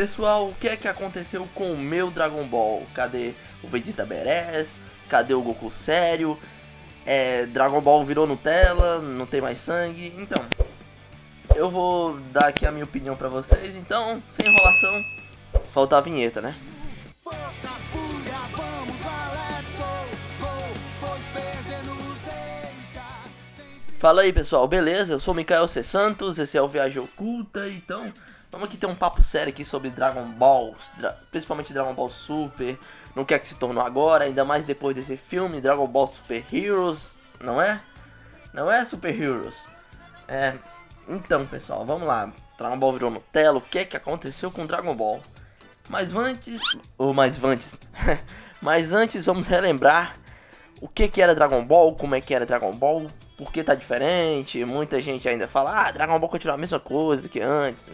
Pessoal, o que é que aconteceu com o meu Dragon Ball? Cadê o Vegeta Beres? Cadê o Goku sério? É, Dragon Ball virou Nutella, não tem mais sangue. Então, eu vou dar aqui a minha opinião pra vocês. Então, sem enrolação, solta a vinheta, né? Força, fúria, vamos lá, let's go, go, pois perder nos deixa. Sem Fala aí pessoal, beleza? Eu sou o Mikael C. Santos, esse é o Viagem Oculta, então vamos aqui ter um papo sério aqui sobre Dragon Ball, dra- principalmente Dragon Ball Super, no que é que se tornou agora, ainda mais depois desse filme, Dragon Ball Super Heroes, não é? Não é Super Heroes? É, então pessoal, vamos lá, Dragon Ball virou Nutella, o que é que aconteceu com Dragon Ball? Mas antes, ou mais antes, mas antes vamos relembrar o que que era Dragon Ball, como é que era Dragon Ball, por que tá diferente. Muita gente ainda fala, ah, Dragon Ball continua a mesma coisa que antes.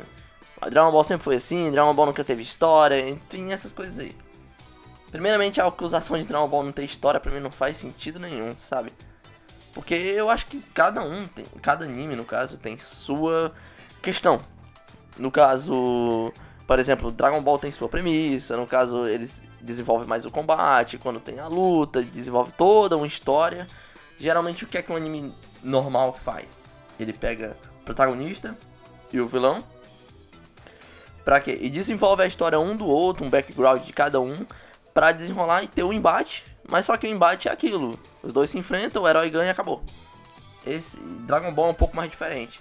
Dragon Ball sempre foi assim, Dragon Ball nunca teve história, enfim, essas coisas aí. Primeiramente, a acusação de Dragon Ball não ter história pra mim não faz sentido nenhum, sabe? Porque eu acho que cada um, tem, cada anime no caso, tem sua questão. No caso, por exemplo, Dragon Ball tem sua premissa, no caso eles desenvolvem mais o combate, quando tem a luta, desenvolve toda uma história. Geralmente o que é que um anime normal faz? Ele pega o protagonista e o vilão. Pra quê? E desenvolve a história um do outro, um background de cada um, pra desenrolar e ter um embate. Mas só que o embate é aquilo. Os dois se enfrentam, o herói ganha e acabou. Esse Dragon Ball é um pouco mais diferente.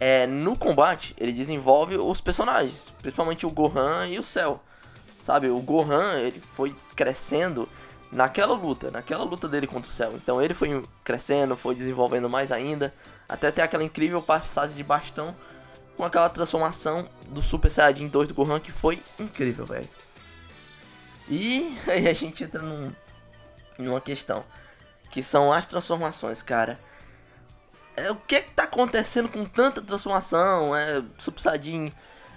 É, no combate, ele desenvolve os personagens, principalmente o Gohan e o Cell. Sabe, o Gohan, ele foi crescendo naquela luta, naquela luta dele contra o Cell. Então ele foi crescendo, foi desenvolvendo mais ainda, até ter aquela incrível passagem de bastão com aquela transformação do Super Saiyajin 2 do Gohan que foi incrível, velho. E aí a gente entra num, numa questão, que são as transformações, cara. É, o que que tá acontecendo com tanta transformação? É, Super Saiyajin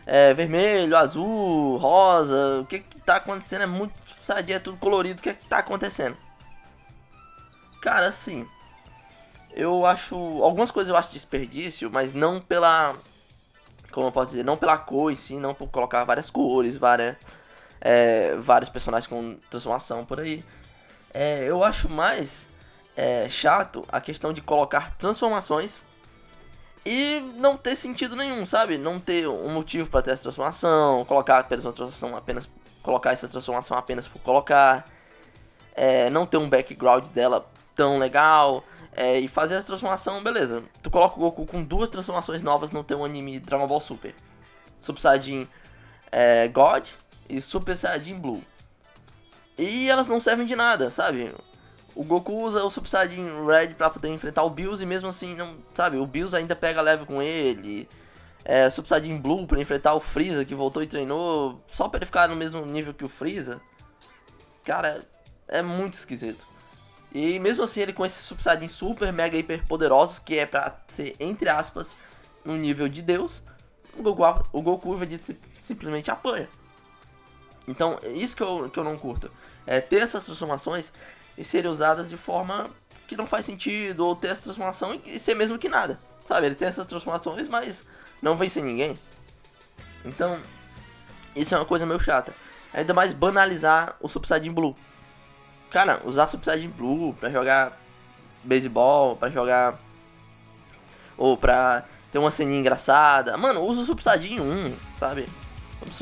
é, vermelho, azul, rosa. O que que tá acontecendo? É muito Super Saiyajin, é tudo colorido. O que que tá acontecendo? Cara, assim, eu acho algumas coisas eu acho desperdício, mas não pela como eu posso dizer, não pela cor em si, não por colocar várias cores, várias é, vários personagens com transformação por aí. É, eu acho mais é, chato a questão de colocar transformações e não ter sentido nenhum, sabe? Não ter um motivo para ter essa transformação, colocar apenas uma transformação apenas colocar essa transformação apenas por colocar, é, não ter um background dela tão legal. É, e fazer essa transformação, beleza. Tu coloca o Goku com duas transformações novas no teu anime Dragon Ball Super. Super Saiyajin é, God e Super Saiyajin Blue. E elas não servem de nada, sabe? O Goku usa o Super Saiyajin Red pra poder enfrentar o Bills e mesmo assim, não, sabe? O Bills ainda pega leve com ele. É, Super Saiyajin Blue pra enfrentar o Freeza que voltou e treinou só pra ele ficar no mesmo nível que o Freeza. Cara, é muito esquisito. E mesmo assim, ele com esses Super Saiyajin super, mega, hiper poderosos, que é pra ser, entre aspas, no nível de Deus, o Goku, o Goku Vegeta sim- simplesmente apanha. Então, é isso que eu, que eu não curto. É ter essas transformações e serem usadas de forma que não faz sentido, ou ter essa transformação e ser mesmo que nada. Sabe, ele tem essas transformações, mas não vence ninguém. Então, isso é uma coisa meio chata. Ainda mais banalizar o Super Saiyajin Blue. Cara, usar Saiyajin Blue pra jogar beisebol, pra jogar. Ou pra ter uma ceninha engraçada. Mano, usa o Saiyajin 1, sabe?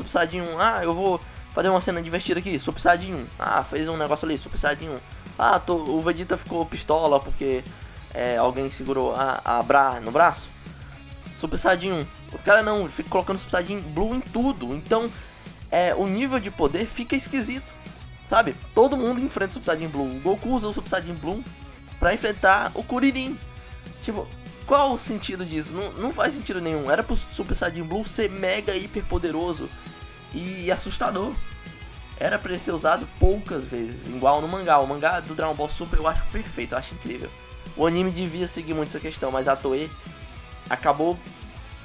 Saiyajin 1, ah, eu vou fazer uma cena divertida aqui, Saiyajin 1. Ah, fez um negócio ali, Saiyajin 1. Ah, tô, o Vegeta ficou pistola porque é, alguém segurou a, a Bra no braço. Super Saiyajin 1. O cara não, fica colocando Super Saiyajin Blue em tudo. Então, é, o nível de poder fica esquisito. Sabe? Todo mundo enfrenta o Super Saiyajin Blue. O Goku usa o Super Saiyajin Blue pra enfrentar o Kuririn. Tipo, qual o sentido disso? Não, não faz sentido nenhum. Era pro Super Saiyajin Blue ser mega hiper poderoso e assustador. Era pra ele ser usado poucas vezes, igual no mangá. O mangá do Dragon Ball Super eu acho perfeito, eu acho incrível. O anime devia seguir muito essa questão, mas a Toei acabou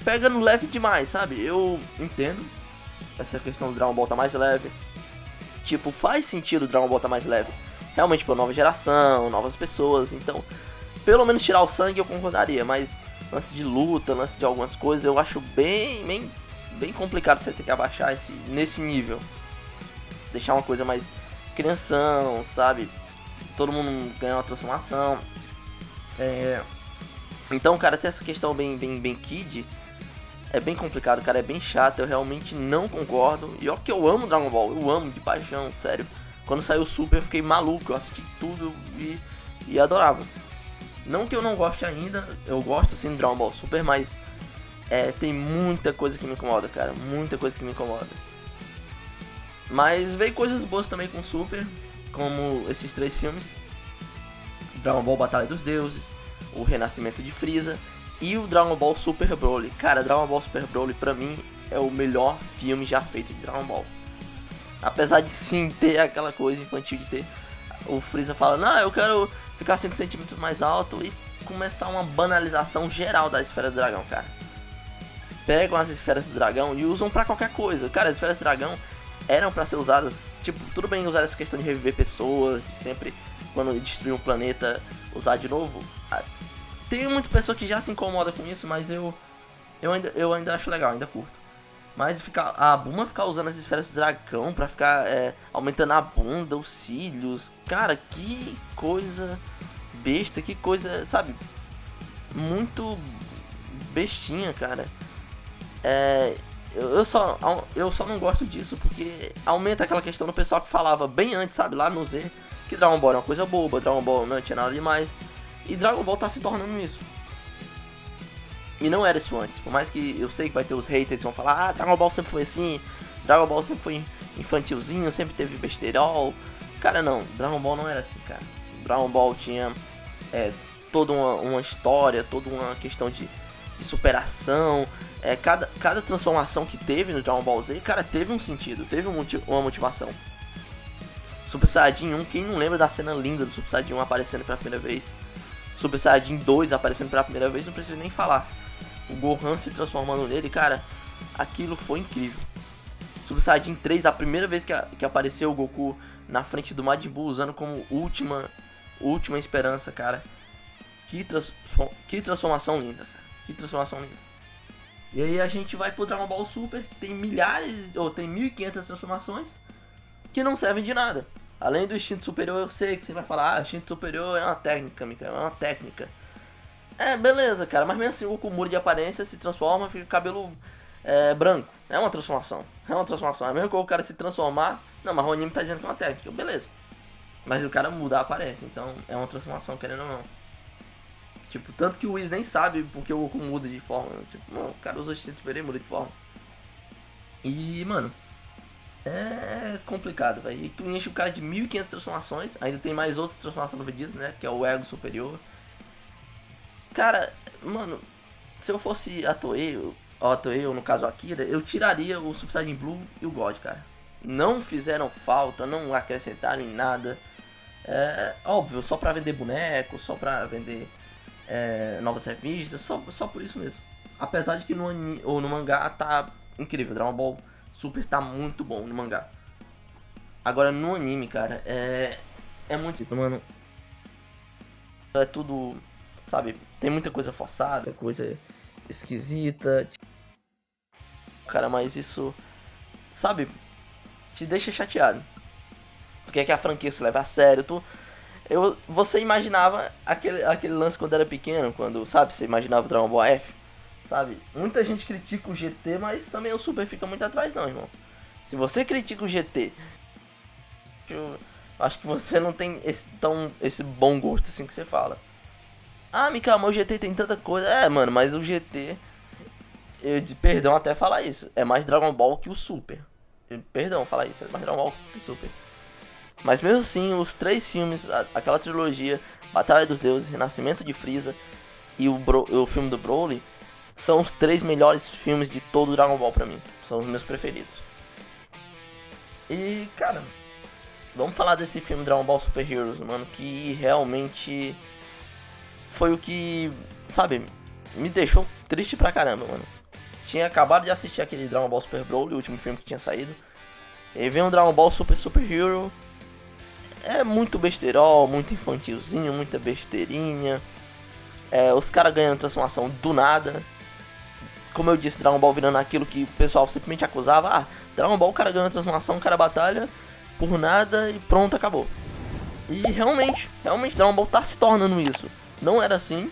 pegando leve demais, sabe? Eu entendo essa questão do Dragon Ball tá mais leve. Tipo, faz sentido o Dragon Ball tá mais leve. Realmente, pra nova geração, novas pessoas, então, pelo menos tirar o sangue eu concordaria, mas lance de luta, lance de algumas coisas, eu acho bem, bem, bem complicado você ter que abaixar esse, nesse nível. Deixar uma coisa mais crianção, sabe? Todo mundo ganha uma transformação. É... Então, cara, tem essa questão bem, bem, bem kid. É bem complicado, cara. É bem chato. Eu realmente não concordo. E ó que eu amo Dragon Ball. Eu amo de paixão, sério. Quando saiu o Super, eu fiquei maluco. Eu assisti tudo e, e adorava. Não que eu não goste ainda. Eu gosto sim do Dragon Ball Super, mas é, tem muita coisa que me incomoda, cara. Muita coisa que me incomoda. Mas veio coisas boas também com Super, como esses três filmes: Dragon Ball Batalha dos Deuses, O Renascimento de Frieza e o Dragon Ball Super Broly. Cara, Dragon Ball Super Broly pra mim é o melhor filme já feito de Dragon Ball. Apesar de sim ter aquela coisa infantil de ter o Freeza falando, não, eu quero ficar 5 centímetros mais alto e começar uma banalização geral da esfera do dragão, cara. Pegam as esferas do dragão e usam para qualquer coisa. Cara, as esferas do dragão eram para ser usadas, tipo, tudo bem usar essa questão de reviver pessoas, de sempre quando destruir um planeta usar de novo. Tem muita pessoa que já se incomoda com isso, mas eu eu ainda eu ainda acho legal, ainda curto. Mas ficar, a Buma ficar usando as esferas do dragão pra ficar é, aumentando a bunda, os cílios. Cara, que coisa besta, que coisa, sabe? Muito bestinha, cara. É, eu só, eu só não gosto disso porque aumenta aquela questão do pessoal que falava bem antes, sabe? Lá no Z, que Dragon Ball é uma coisa boba, Dragon Ball não tinha nada demais. E Dragon Ball tá se tornando isso. E não era isso antes. Por mais que eu sei que vai ter os haters que vão falar, ah, Dragon Ball sempre foi assim, Dragon Ball sempre foi infantilzinho, sempre teve besterol. Cara, não, Dragon Ball não era assim, cara. Dragon Ball tinha é, toda uma, uma, história, toda uma questão de, de superação. É, cada, cada transformação que teve no Dragon Ball Z, cara, teve um sentido, teve um, uma motivação. Super Saiyajin 1, quem não lembra da cena linda do Super Saiyajin 1 aparecendo pela primeira vez? Super Saiyajin 2 aparecendo pela primeira vez, não preciso nem falar o Gohan se transformando nele, cara, aquilo foi incrível. Super Saiyajin 3, a primeira vez que, a, que apareceu o Goku na frente do Majin Buu usando como última, última esperança, cara. Que, trans, que transformação linda, cara. Que transformação linda. E aí a gente vai pro Dragon Ball Super, que tem milhares, ou tem 1500 transformações, que não servem de nada. Além do instinto superior, eu sei que você vai falar, ah, instinto superior é uma técnica, Mika, é uma técnica. É, beleza, cara, mas mesmo assim o Goku muda de aparência, se transforma, fica cabelo é, branco. É uma transformação. É uma transformação. É mesmo que o cara se transformar. Não, mas o anime tá dizendo que é uma técnica. Beleza. Mas o cara muda a aparência, então é uma transformação, querendo ou não. Tipo, tanto que o Whis nem sabe porque o Goku muda de forma. Tipo, mano, o cara usa o instinto superior e muda de forma. E, mano, é complicado, velho. E tu enche o cara de 1500 transformações. Ainda tem mais outras transformações no Vegeta, né? Que é o ego superior. Cara, mano, se eu fosse a Toei, ou a Toei, ou no caso a Akira, eu tiraria o Super Saiyan Blue e o God, cara. Não fizeram falta, não acrescentaram em nada. É óbvio, só pra vender boneco, só pra vender é, novas revistas, só, só por isso mesmo. Apesar de que no, ou no mangá tá incrível, Dragon Ball Super tá muito bom no mangá. Agora no anime, cara, é. É muito. Mano. É tudo Sabe? Tem muita coisa forçada, coisa esquisita. Cara, mas isso. Sabe? Te deixa chateado. Porque é que a franquia se leva a sério. Tu, eu, você imaginava aquele, aquele lance quando era pequeno, quando, sabe, você imaginava o Dragon Ball F, sabe? Muita gente critica o GT, mas também o Super fica muito atrás não, irmão. Se você critica o GT, eu acho que você não tem esse, tão, esse bom gosto assim que você fala. Ah, Mika, mas o GT tem tanta coisa. É, mano, mas o GT. Eu de perdão até falar isso. É mais Dragon Ball que o Super. Eu, perdão falar isso, é mais Dragon Ball que o Super. Mas mesmo assim, os três filmes, a, aquela trilogia, Batalha dos Deuses, Renascimento de Freeza e o, Bro, o filme do Broly, são os três melhores filmes de todo Dragon Ball pra mim. São os meus preferidos. E, cara, vamos falar desse filme Dragon Ball Super Heroes, mano, que realmente foi o que, sabe, me deixou triste pra caramba, mano. Tinha acabado de assistir aquele Dragon Ball Super Broly, o último filme que tinha saído. E vem um Dragon Ball Super Super Hero. É muito besterol, muito infantilzinho, muita besteirinha. É, os caras ganhando transformação do nada. Como eu disse, Dragon Ball virando aquilo que o pessoal simplesmente acusava. Ah, Dragon Ball, o cara ganha a transformação, o cara batalha por nada e pronto, acabou. E realmente, realmente Dragon Ball tá se tornando isso. Não era assim,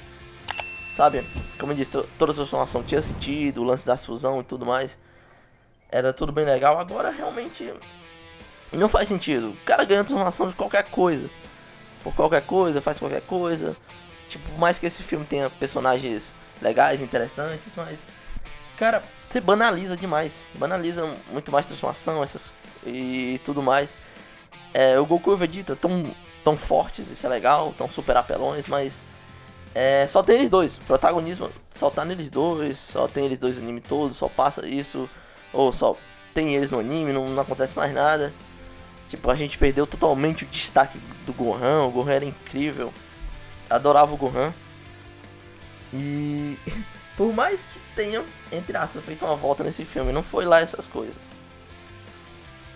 sabe? Como eu disse, to- toda a transformação tinha sentido, o lance da fusão e tudo mais. Era tudo bem legal. Agora realmente não faz sentido. O cara ganha a transformação de qualquer coisa. Por qualquer coisa, faz qualquer coisa. Tipo, por mais que esse filme tenha personagens legais, interessantes, mas. Cara, você banaliza demais. Banaliza muito mais transformação essas, e tudo mais. É, o Goku e o Vegeta tão, tão fortes, isso é legal, tão super apelões, mas. É, só tem eles dois. Protagonismo só tá neles dois, só tem eles dois no anime todo, só passa isso. Ou só tem eles no anime, não, não acontece mais nada. Tipo, a gente perdeu totalmente o destaque do Gohan. O Gohan era incrível. Adorava o Gohan. E por mais que tenha, entre aspas, feito uma volta nesse filme, não foi lá essas coisas.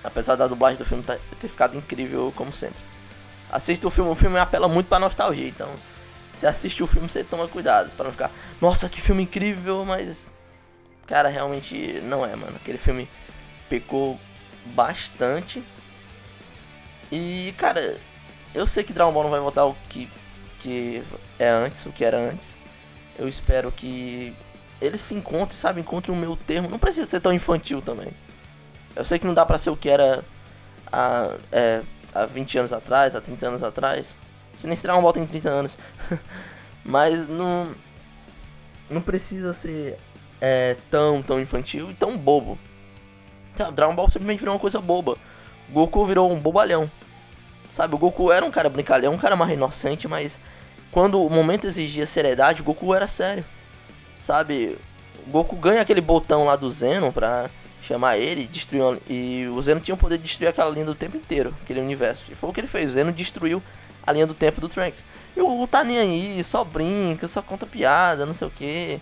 Apesar da dublagem do filme tá- ter ficado incrível como sempre. Assista o filme, o filme apela muito pra nostalgia, então se assiste o filme você toma cuidado para não ficar, nossa, que filme incrível, mas cara, realmente não é, mano. Aquele filme pecou bastante. E, cara, eu sei que Dragon Ball não vai voltar ao que, que é antes, o que era antes. Eu espero que eles se encontrem, sabe? Encontrem o meu termo. Não precisa ser tão infantil também. Eu sei que não dá pra ser o que era há, é, há 20 anos atrás, há 30 anos atrás. Se nem se Dragon Ball tem 30 anos. Mas não. Não precisa ser é, tão, tão infantil e tão bobo. Sabe, Dragon Ball simplesmente virou uma coisa boba. Goku virou um bobalhão. Sabe, o Goku era um cara brincalhão, um cara mais inocente, mas quando o momento exigia seriedade, Goku era sério. Sabe, o Goku ganha aquele botão lá do Zeno pra chamar ele destruir uma- e o Zeno tinha o poder de destruir aquela linha do tempo inteiro, aquele universo. E foi o que ele fez, o Zeno destruiu a linha do tempo do Trunks. E o Goku tá nem aí, só brinca, só conta piada, não sei o que.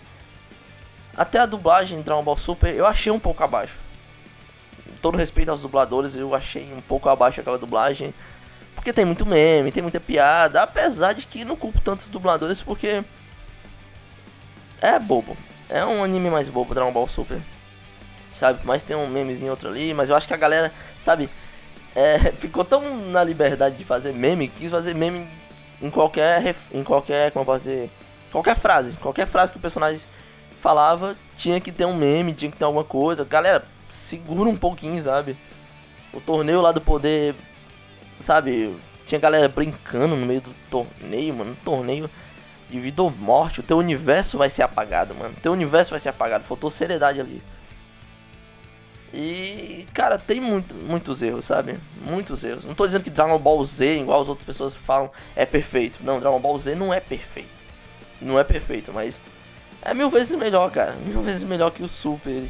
Até a dublagem de Dragon Ball Super eu achei um pouco abaixo. Todo respeito aos dubladores, eu achei um pouco abaixo aquela dublagem. Porque tem muito meme, tem muita piada. Apesar de que não culpo tantos dubladores porque. É bobo. É um anime mais bobo, Dragon Ball Super. Sabe? Mas tem um memezinho outro ali. Mas eu acho que a galera, sabe? É, ficou tão na liberdade de fazer meme, quis fazer meme em qualquer. Em qualquer. Como eu posso dizer? Qualquer frase. Qualquer frase que o personagem falava, tinha que ter um meme, tinha que ter alguma coisa. Galera, segura um pouquinho, sabe? O torneio lá do poder, sabe? Tinha galera brincando no meio do torneio, mano. Um torneio de vida ou morte. O teu universo vai ser apagado, mano. O teu universo vai ser apagado. Faltou seriedade ali. E, cara, tem muito, muitos erros, sabe? Muitos erros. Não tô dizendo que Dragon Ball Z, igual as outras pessoas falam, é perfeito. Não, Dragon Ball Z não é perfeito. Não é perfeito, mas é mil vezes melhor, cara. Mil vezes melhor que o Super.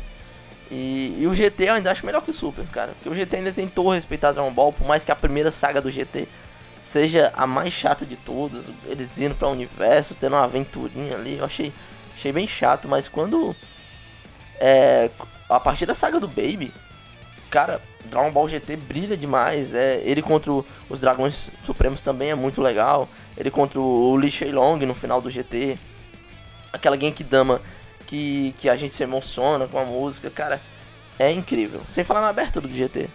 E, e o GT eu ainda acho melhor que o Super, cara. Porque o GT ainda tentou respeitar Dragon Ball, por mais que a primeira saga do GT seja a mais chata de todas. Eles indo pra universo, tendo uma aventurinha ali. Eu achei, achei bem chato, mas quando. É. A partir da saga do Baby, cara, Dragon Ball GT brilha demais. É, ele contra o- os Dragões Supremos também é muito legal. Ele contra o Li Shenlong no final do GT. Aquela Genkidama que, que a gente se emociona com a música, cara, é incrível. Sem falar na abertura do GT.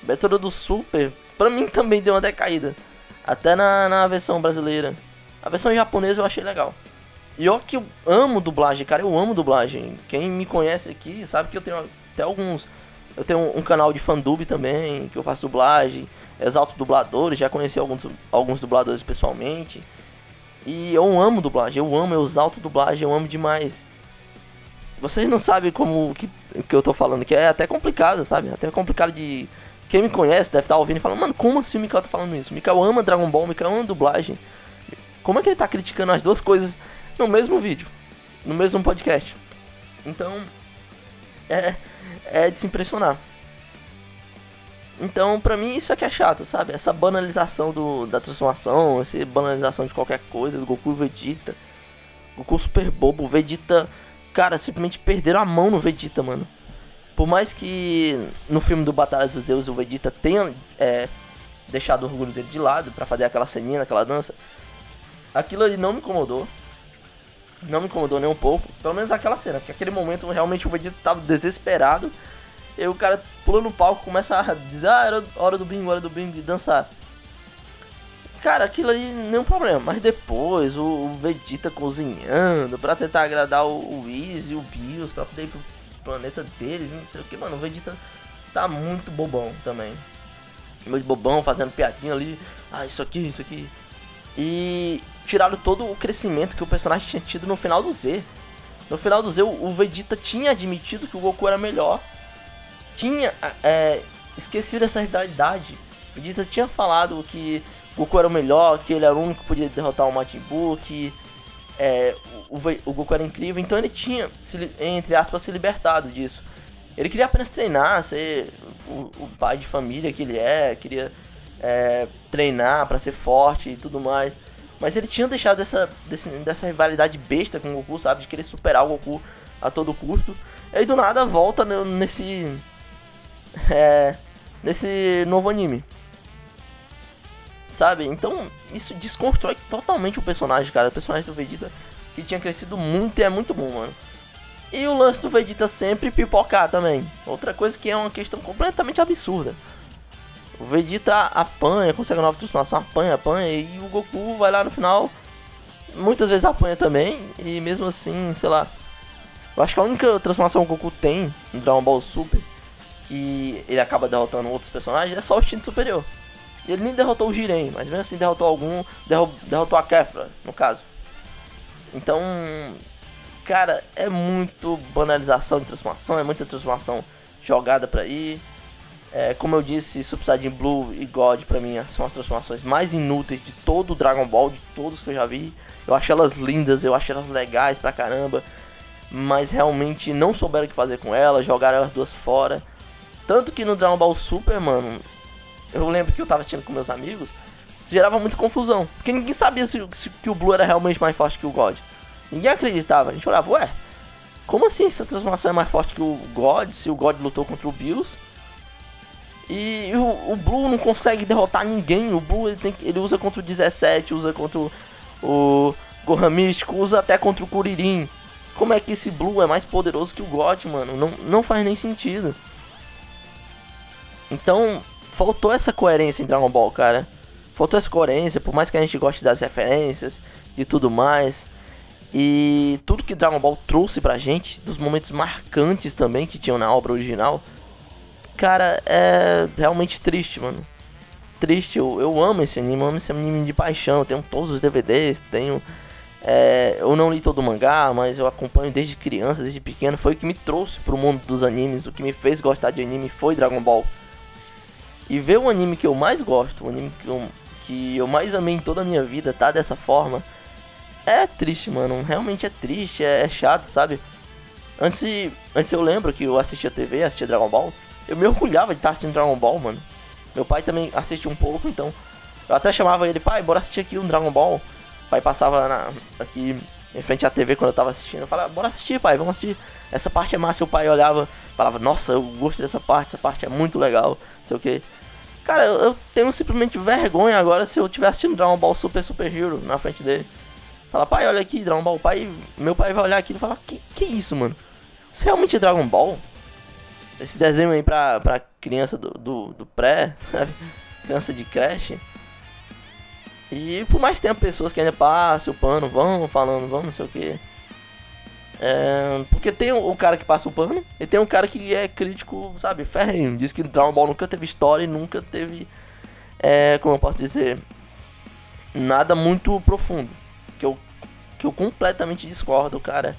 A abertura do Super, pra mim também deu uma decaída. Até na, na versão brasileira. A versão japonesa eu achei legal. E ó que eu amo dublagem, cara, eu amo dublagem. Quem me conhece aqui sabe que eu tenho até alguns. Eu tenho um canal de fandub também, que eu faço dublagem, exalto dubladores, já conheci alguns, alguns dubladores pessoalmente. E eu amo dublagem, eu amo, eu exalto dublagem, eu amo demais. Vocês não sabem como que, que eu tô falando, que é até complicado, sabe? Até complicado de. Quem me conhece deve estar ouvindo e falando, mano, como assim o Mikael tá falando isso? O Mikael ama Dragon Ball, o Mikael ama dublagem. Como é que ele tá criticando as duas coisas no mesmo vídeo? No mesmo podcast? Então. É. É de se impressionar. Então, pra mim, isso é que é chato, sabe? Essa banalização do, da transformação, essa banalização de qualquer coisa, do Goku e Vegeta. Goku super bobo, Vegeta. Cara, simplesmente perderam a mão no Vegeta, mano. Por mais que no filme do Batalha dos Deuses o Vegeta tenha é, deixado o orgulho dele de lado pra fazer aquela ceninha, aquela dança, aquilo ali não me incomodou. não me incomodou nem um pouco. Pelo menos aquela cena, porque aquele momento realmente o Vegeta tava desesperado. E o cara pula no palco, começa a dizer, ah, era hora do bingo, hora do bingo, e dançar. Cara, aquilo ali nenhum problema. Mas depois, o, o Vegeta cozinhando pra tentar agradar o, o e o Bills pra poder ir pro planeta deles não sei o que, mano. O Vegeta tá muito bobão também. Muito bobão, fazendo piadinha ali. Ah, isso aqui, isso aqui. E tiraram todo o crescimento que o personagem tinha tido no final do Z. No final do Z, o Vegeta tinha admitido que o Goku era melhor. Tinha é, esquecido essa rivalidade. O Vegeta tinha falado que Goku era o melhor, que ele era o único que podia derrotar o Majin Buu, que é, o, o Goku era incrível. Então ele tinha, se entre aspas, se libertado disso. Ele queria apenas treinar, ser o, o pai de família que ele é, queria é, treinar pra ser forte e tudo mais. Mas ele tinha deixado dessa, dessa rivalidade besta com o Goku, sabe? De querer superar o Goku a todo custo. E aí do nada volta ne- nesse. É, nesse novo anime. Sabe? Então isso desconstrói totalmente o personagem, cara. O personagem do Vegeta que tinha crescido muito e é muito bom, mano. E o lance do Vegeta sempre pipocar também. Outra coisa que é uma questão completamente absurda. O Vegeta apanha, consegue uma nova transformação, apanha, apanha, e o Goku vai lá no final. Muitas vezes apanha também, e mesmo assim, sei lá. Eu acho que a única transformação que o Goku tem no Dragon Ball Super, que ele acaba derrotando outros personagens, é só o instinto superior. Ele nem derrotou o Jiren, mas mesmo assim derrotou algum, derro- derrotou a Kefra, no caso. Então, cara, é muito banalização de transformação, é muita transformação jogada pra ir. É, como eu disse, Super Saiyajin Blue e God pra mim são as transformações mais inúteis de todo o Dragon Ball, de todos que eu já vi. Eu acho elas lindas, eu acho elas legais pra caramba, mas realmente não souberam o que fazer com elas, jogaram elas duas fora. Tanto que no Dragon Ball Super, mano, eu lembro que eu tava assistindo com meus amigos, gerava muita confusão, porque ninguém sabia se, se que o Blue era realmente mais forte que o God. Ninguém acreditava, a gente olhava, ué, como assim essa transformação é mais forte que o God, se o God lutou contra o Bills? E o, o Blue não consegue derrotar ninguém. O Blue ele, tem, ele usa contra o 17, usa contra o, o Gohan Místico, usa até contra o Kuririn. Como é que esse Blue é mais poderoso que o God, mano? Não, não faz nem sentido. Então, faltou essa coerência em Dragon Ball, cara. Faltou essa coerência, por mais que a gente goste das referências e tudo mais. E tudo que Dragon Ball trouxe pra gente, dos momentos marcantes também que tinham na obra original, cara, é realmente triste, mano. Triste, eu, eu amo esse anime, amo esse anime de paixão. Eu tenho todos os DVDs, tenho. é, eu não li todo o mangá, mas eu acompanho desde criança, desde pequeno. Foi o que me trouxe pro mundo dos animes, o que me fez gostar de anime foi Dragon Ball. E ver o anime que eu mais gosto, o anime que eu, que eu mais amei em toda a minha vida, tá dessa forma, é triste, mano. Realmente é triste, é, é chato, sabe? Antes, antes eu lembro que eu assistia TV, assistia Dragon Ball. Eu me orgulhava de estar assistindo Dragon Ball, mano. Meu pai também assiste um pouco, então. Eu até chamava ele, pai, bora assistir aqui um Dragon Ball. O pai passava na- aqui em frente à TV quando eu tava assistindo. Eu falava, bora assistir, pai, vamos assistir. Essa parte é massa. E o pai olhava, falava, nossa, eu gosto dessa parte, essa parte é muito legal. Não sei o que. Cara, eu, eu tenho simplesmente vergonha agora se eu estiver assistindo Dragon Ball Super Super Hero na frente dele. Fala, pai, olha aqui, Dragon Ball. Pai, meu pai vai olhar aquilo e falar, que, que isso, mano? Isso realmente é Dragon Ball? Esse desenho aí pra, pra criança do, do, do pré, criança de creche. E por mais tempo pessoas que ainda passam o pano, vão falando, vão não sei o que. É, porque tem o, cara que passa o pano e tem um cara que é crítico, sabe, ferrenho. Diz que Dragon Ball nunca teve história e nunca teve, é, como eu posso dizer, nada muito profundo. Que eu, que eu completamente discordo, cara.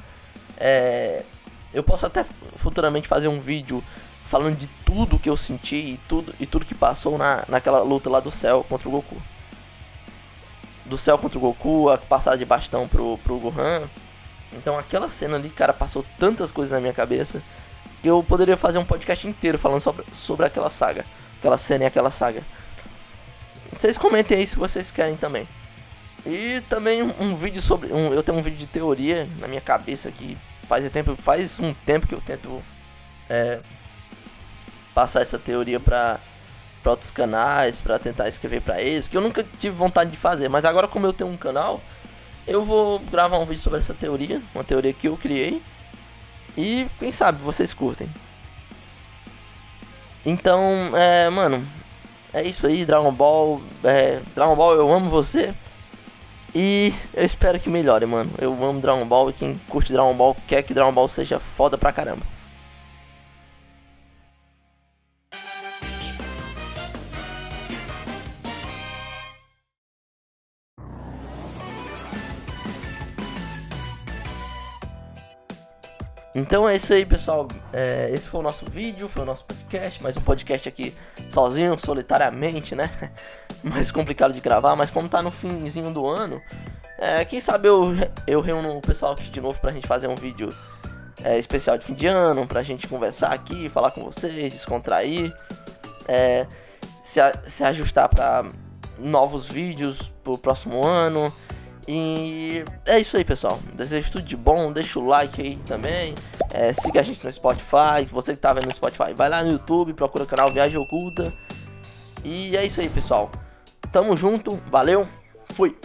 É, eu posso até futuramente fazer um vídeo falando de tudo que eu senti e tudo, e tudo que passou na, naquela luta lá do céu contra o Goku. Do céu contra o Goku, a passada de bastão pro, pro Gohan. Então aquela cena ali, cara, passou tantas coisas na minha cabeça que eu poderia fazer um podcast inteiro falando sobre, sobre aquela saga. Aquela cena e aquela saga. Vocês comentem aí se vocês querem também. E também um, um vídeo sobre. Um, eu tenho um vídeo de teoria na minha cabeça que faz tempo, faz um tempo que eu tento é, passar essa teoria pra, pra outros canais, pra tentar escrever pra eles, que eu nunca tive vontade de fazer, mas agora como eu tenho um canal, eu vou gravar um vídeo sobre essa teoria, uma teoria que eu criei. E quem sabe vocês curtem. Então, é, mano, é isso aí, Dragon Ball. É, Dragon Ball, eu amo você. E eu espero que melhore, mano. Eu amo Dragon Ball e quem curte Dragon Ball quer que Dragon Ball seja foda pra caramba. Então é isso aí, pessoal. É, esse foi o nosso vídeo, foi o nosso podcast. Mais um podcast aqui sozinho, solitariamente, né? Mais complicado de gravar, mas como tá no finzinho do ano, é, quem sabe eu, eu reúno o pessoal aqui de novo pra gente fazer um vídeo é, especial de fim de ano, pra gente conversar aqui, falar com vocês, descontrair, é, se, se ajustar pra novos vídeos pro próximo ano. E é isso aí, pessoal. Desejo tudo de bom. Deixa o like aí também. É, siga a gente no Spotify. Você que tá vendo no Spotify, vai lá no YouTube, procura o canal Viagem Oculta. E é isso aí, pessoal. Tamo junto. Valeu. Fui.